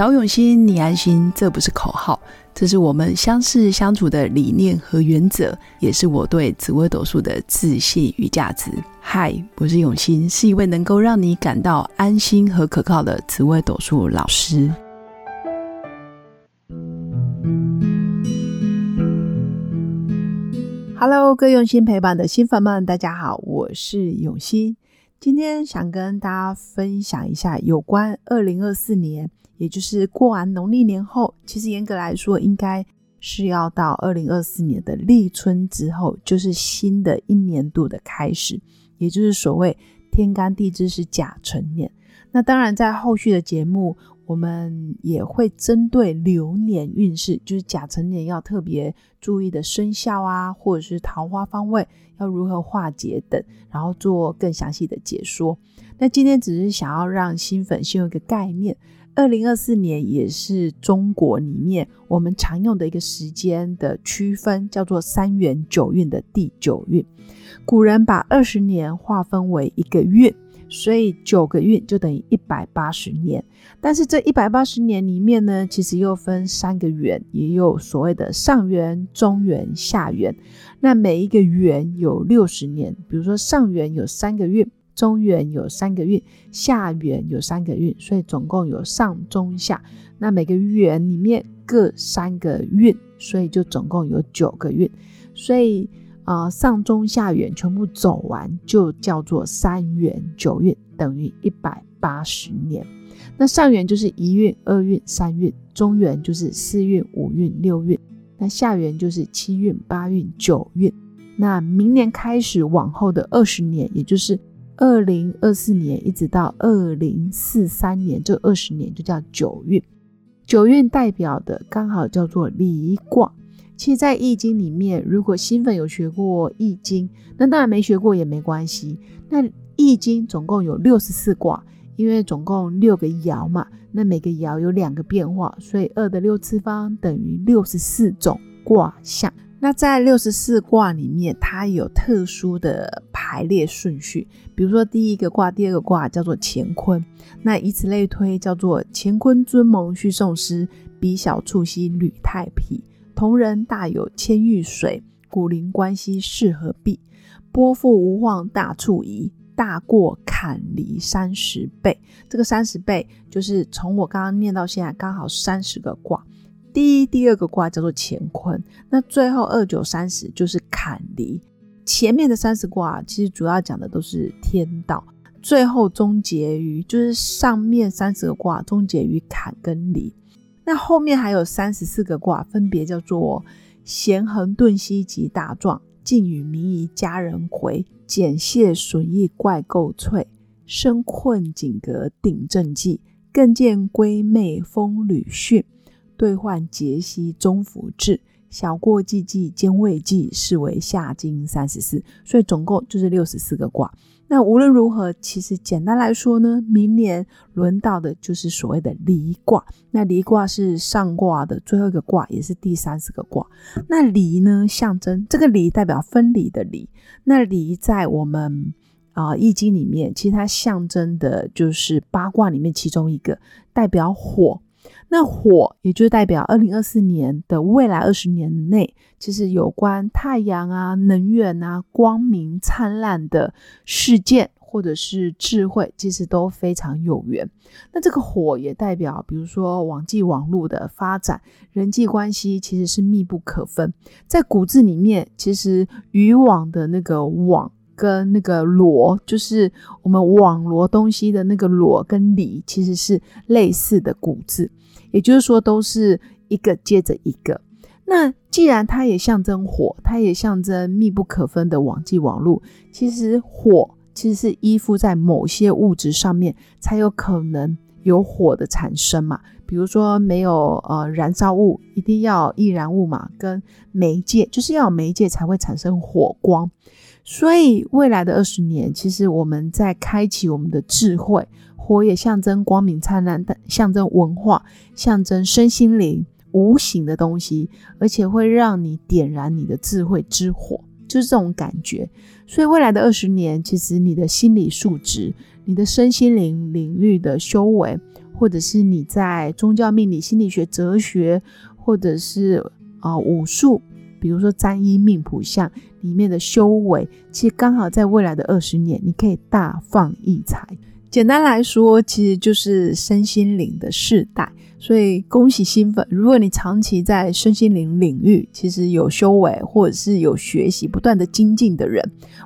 找永新，你安心，这不是口号，这是我们相识相处的理念和原则，也是我对紫微斗数的自信与价值。嗨，我是永新，是一位能够让你感到安心和可靠的紫微斗数老师。Hello，各用心陪伴的新粉们，大家好，我是永新。今天想跟大家分享一下有关二零二四年。也就是过完农历年后，其实严格来说，应该是要到二零二四年的立春之后，就是新的一年度的开始，也就是所谓天干地支是甲辰年。那当然，在后续的节目，我们也会针对流年运势，就是甲辰年要特别注意的生肖啊，或者是桃花方位要如何化解等，然后做更详细的解说。那今天只是想要让新粉先有一个概念。二零二四年也是中国里面我们常用的一个时间的区分，叫做三元九运的第九运。古人把二十年划分为一个运，所以九个运就等于一百八十年。但是这一百八十年里面呢，其实又分三个元，也有所谓的上元、中元、下元。那每一个元有六十年，比如说上元有三个月。中元有三个运，下元有三个运，所以总共有上中下。那每个元里面各三个运，所以就总共有九个运。所以啊，上中下元全部走完，就叫做三元九运，等于一百八十年。那上元就是一运、二运、三运；中元就是四运、五运、六运；那下元就是七运、八运、九运。那明年开始往后的二十年，也就是。二零二四年一直到二零四三年，这二十年就叫九运。九运代表的刚好叫做离卦。其实，在易经里面，如果新粉有学过易经，那当然没学过也没关系。那易经总共有六十四卦，因为总共六个爻嘛，那每个爻有两个变化，所以二的六次方等于六十四种卦象。那在六十四卦里面，它有特殊的排列顺序，比如说第一个卦、第二个卦叫做乾坤，那以此类推，叫做乾坤尊蒙须送师，比小处兮履太皮，同人大有千玉水，古灵关兮适合璧，波复无晃大处移，大过坎离三十倍。这个三十倍就是从我刚刚念到现在，刚好三十个卦。第一、第二个卦叫做乾坤，那最后二九三十就是坎离。前面的三十卦其实主要讲的都是天道，最后终结于就是上面三十个卦终结于坎跟离。那后面还有三十四个卦，分别叫做咸恒顿息及大壮，晋与民夷家人回，简谢损益怪构萃，生困景阁顶正纪，更见归妹风履训。兑换节息中福至，小过季季兼未季，视为下经三十四，所以总共就是六十四个卦。那无论如何，其实简单来说呢，明年轮到的就是所谓的离卦。那离卦是上卦的最后一个卦，也是第三十个卦。那离呢，象征这个离代表分离的离。那离在我们啊易经里面，其实它象征的就是八卦里面其中一个，代表火。那火也就代表二零二四年的未来二十年内，其实有关太阳啊、能源啊、光明灿烂的事件，或者是智慧，其实都非常有缘。那这个火也代表，比如说网际网络的发展，人际关系其实是密不可分。在古字里面，其实渔网的那个网跟那个罗，就是我们网罗东西的那个罗跟里，其实是类似的古字。也就是说，都是一个接着一个。那既然它也象征火，它也象征密不可分的网际网络。其实火其实是依附在某些物质上面，才有可能有火的产生嘛。比如说，没有呃燃烧物，一定要易燃物嘛，跟媒介，就是要有媒介才会产生火光。所以未来的二十年，其实我们在开启我们的智慧。火也象征光明灿烂，的象征文化，象征身心灵无形的东西，而且会让你点燃你的智慧之火，就是这种感觉。所以未来的二十年，其实你的心理素质、你的身心灵领域的修为，或者是你在宗教命理、心理学、哲学，或者是啊武术，比如说占一命谱相里面的修为，其实刚好在未来的二十年，你可以大放异彩。简单来说，其实就是身心灵的世代。所以恭喜新粉，如果你长期在身心灵领域，其实有修为或者是有学习、不断的精进的人，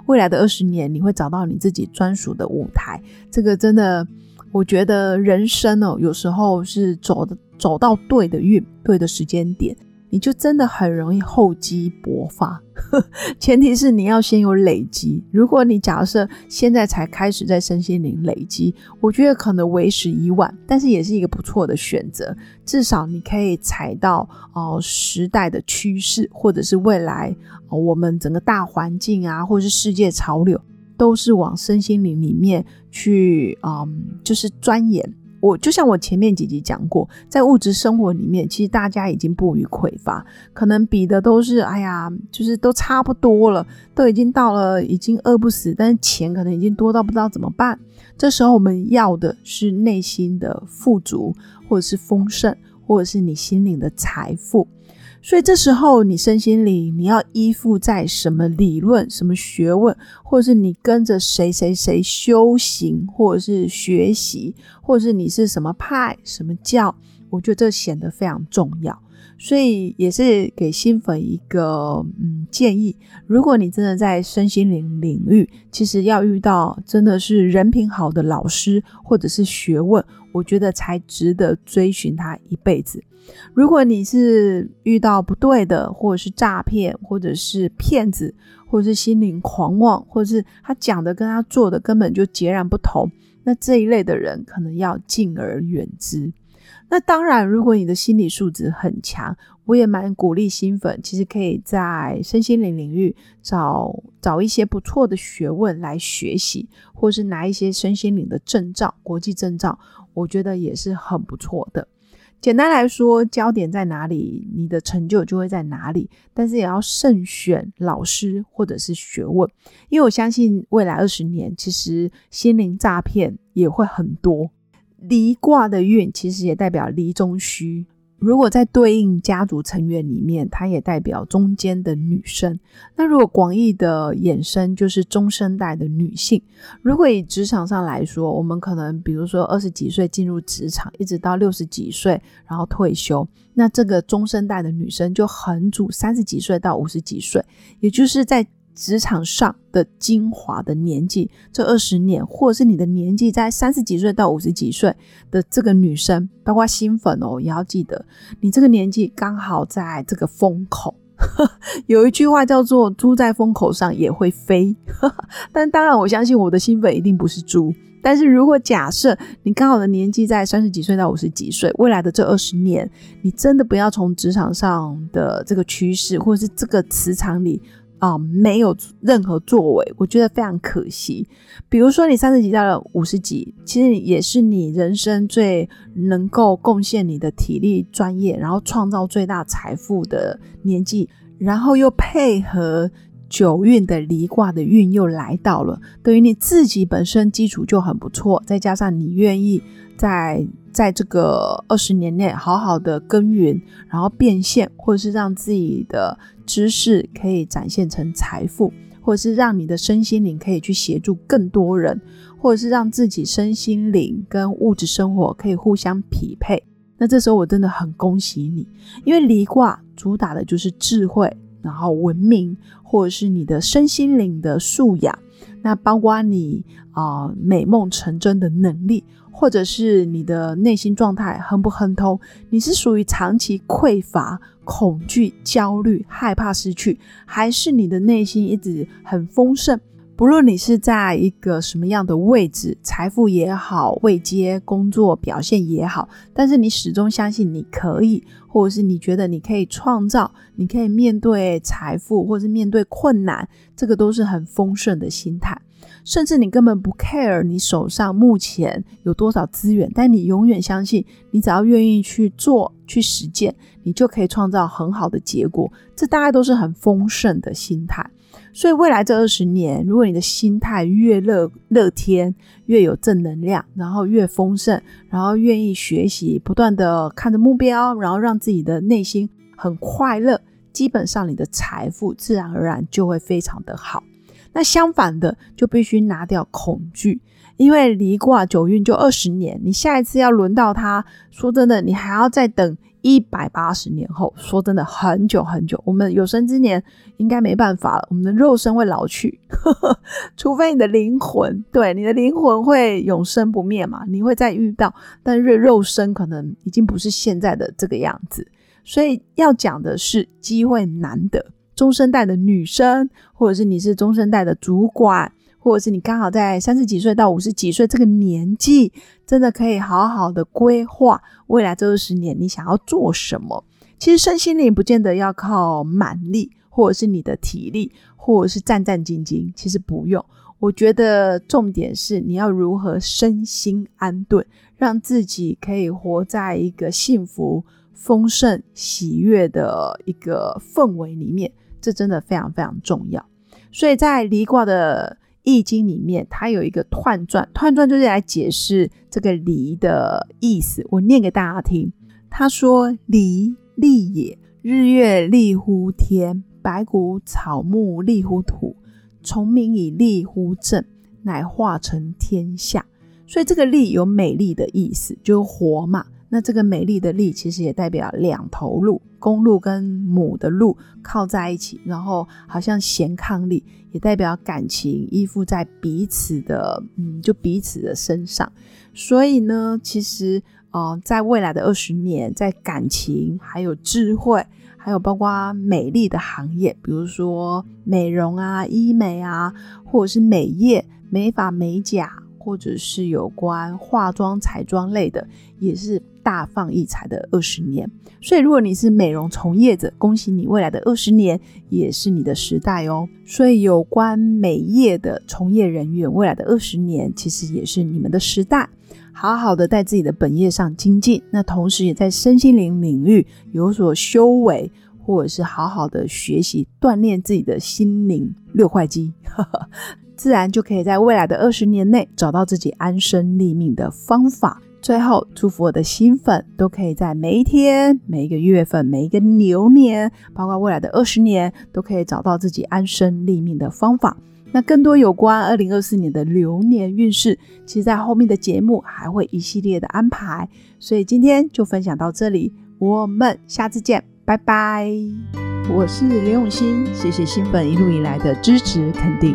未来的二十年，你会找到你自己专属的舞台。这个真的，我觉得人生哦，有时候是走的走到对的运、对的时间点。你就真的很容易厚积薄发，前提是你要先有累积。如果你假设现在才开始在身心灵累积，我觉得可能为时已晚，但是也是一个不错的选择。至少你可以踩到哦时代的趋势，或者是未来我们整个大环境啊，或者是世界潮流，都是往身心灵里面去，嗯，就是钻研。我就像我前面几集讲过，在物质生活里面，其实大家已经不予匮乏，可能比的都是，哎呀，就是都差不多了，都已经到了已经饿不死，但是钱可能已经多到不知道怎么办。这时候我们要的是内心的富足，或者是丰盛，或者是你心灵的财富。所以这时候，你身心里你要依附在什么理论、什么学问，或者是你跟着谁谁谁修行，或者是学习，或者是你是什么派、什么教，我觉得这显得非常重要。所以也是给新粉一个嗯建议：如果你真的在身心灵领域，其实要遇到真的是人品好的老师或者是学问，我觉得才值得追寻他一辈子。如果你是遇到不对的，或者是诈骗，或者是骗子，或者是心灵狂妄，或者是他讲的跟他做的根本就截然不同，那这一类的人可能要敬而远之。那当然，如果你的心理素质很强，我也蛮鼓励新粉，其实可以在身心灵领域找找一些不错的学问来学习，或是拿一些身心灵的证照、国际证照，我觉得也是很不错的。简单来说，焦点在哪里，你的成就就会在哪里。但是也要慎选老师或者是学问，因为我相信未来二十年，其实心灵诈骗也会很多。离卦的运其实也代表离中虚。如果在对应家族成员里面，它也代表中间的女生。那如果广义的衍生，就是中生代的女性。如果以职场上来说，我们可能比如说二十几岁进入职场，一直到六十几岁，然后退休，那这个中生代的女生就很主三十几岁到五十几岁，也就是在。职场上的精华的年纪，这二十年，或者是你的年纪在三十几岁到五十几岁的这个女生，包括新粉哦，也要记得，你这个年纪刚好在这个风口。有一句话叫做“猪在风口上也会飞”，但当然，我相信我的新粉一定不是猪。但是如果假设你刚好的年纪在三十几岁到五十几岁，未来的这二十年，你真的不要从职场上的这个趋势，或者是这个磁场里。啊，没有任何作为，我觉得非常可惜。比如说，你三十几到了五十几，其实也是你人生最能够贡献你的体力、专业，然后创造最大财富的年纪，然后又配合九运的离卦的运又来到了，等于你自己本身基础就很不错，再加上你愿意在。在这个二十年内，好好的耕耘，然后变现，或者是让自己的知识可以展现成财富，或者是让你的身心灵可以去协助更多人，或者是让自己身心灵跟物质生活可以互相匹配。那这时候我真的很恭喜你，因为离卦主打的就是智慧，然后文明，或者是你的身心灵的素养，那包括你啊美梦成真的能力。或者是你的内心状态亨不亨通？你是属于长期匮乏、恐惧、焦虑、害怕失去，还是你的内心一直很丰盛？不论你是在一个什么样的位置，财富也好，位阶、工作表现也好，但是你始终相信你可以，或者是你觉得你可以创造，你可以面对财富，或者是面对困难，这个都是很丰盛的心态。甚至你根本不 care 你手上目前有多少资源，但你永远相信，你只要愿意去做、去实践，你就可以创造很好的结果。这大概都是很丰盛的心态。所以未来这二十年，如果你的心态越乐乐天，越有正能量，然后越丰盛，然后愿意学习，不断的看着目标，然后让自己的内心很快乐，基本上你的财富自然而然就会非常的好。那相反的，就必须拿掉恐惧。因为离卦九运就二十年，你下一次要轮到他，说真的，你还要再等一百八十年后。说真的，很久很久。我们有生之年应该没办法了，我们的肉身会老去，呵 呵除非你的灵魂，对，你的灵魂会永生不灭嘛，你会再遇到，但是肉身可能已经不是现在的这个样子。所以要讲的是机会难得，中生代的女生，或者是你是中生代的主管。或者是你刚好在三十几岁到五十几岁这个年纪，真的可以好好的规划未来这二十年你想要做什么。其实身心灵不见得要靠蛮力，或者是你的体力，或者是战战兢兢，其实不用。我觉得重点是你要如何身心安顿，让自己可以活在一个幸福、丰盛、喜悦的一个氛围里面，这真的非常非常重要。所以在离卦的。易经里面，它有一个彖传，彖传就是来解释这个离的意思。我念给大家听。他说：“离，立也。日月立乎天，白骨草木立乎土，虫鸣以立乎正，乃化成天下。”所以这个“立”有美丽的意思，就是活嘛。那这个美丽的“立”其实也代表两头鹿，公鹿跟母的鹿靠在一起，然后好像贤伉俪。也代表感情依附在彼此的，嗯，就彼此的身上。所以呢，其实，呃，在未来的二十年，在感情、还有智慧，还有包括美丽的行业，比如说美容啊、医美啊，或者是美业、美发、美甲，或者是有关化妆、彩妆类的，也是。大放异彩的二十年，所以如果你是美容从业者，恭喜你，未来的二十年也是你的时代哦。所以有关美业的从业人员，未来的二十年其实也是你们的时代，好好的在自己的本业上精进，那同时也在身心灵领域有所修为，或者是好好的学习锻炼自己的心灵六块肌，自然就可以在未来的二十年内找到自己安身立命的方法。最后，祝福我的新粉都可以在每一天、每一个月份、每一个牛年，包括未来的二十年，都可以找到自己安身立命的方法。那更多有关二零二四年的流年运势，其实在后面的节目还会一系列的安排。所以今天就分享到这里，我们下次见，拜拜。我是刘永新，谢谢新粉一路以来的支持肯定。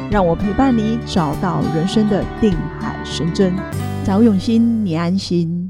让我陪伴你，找到人生的定海神针。找永新，你安心。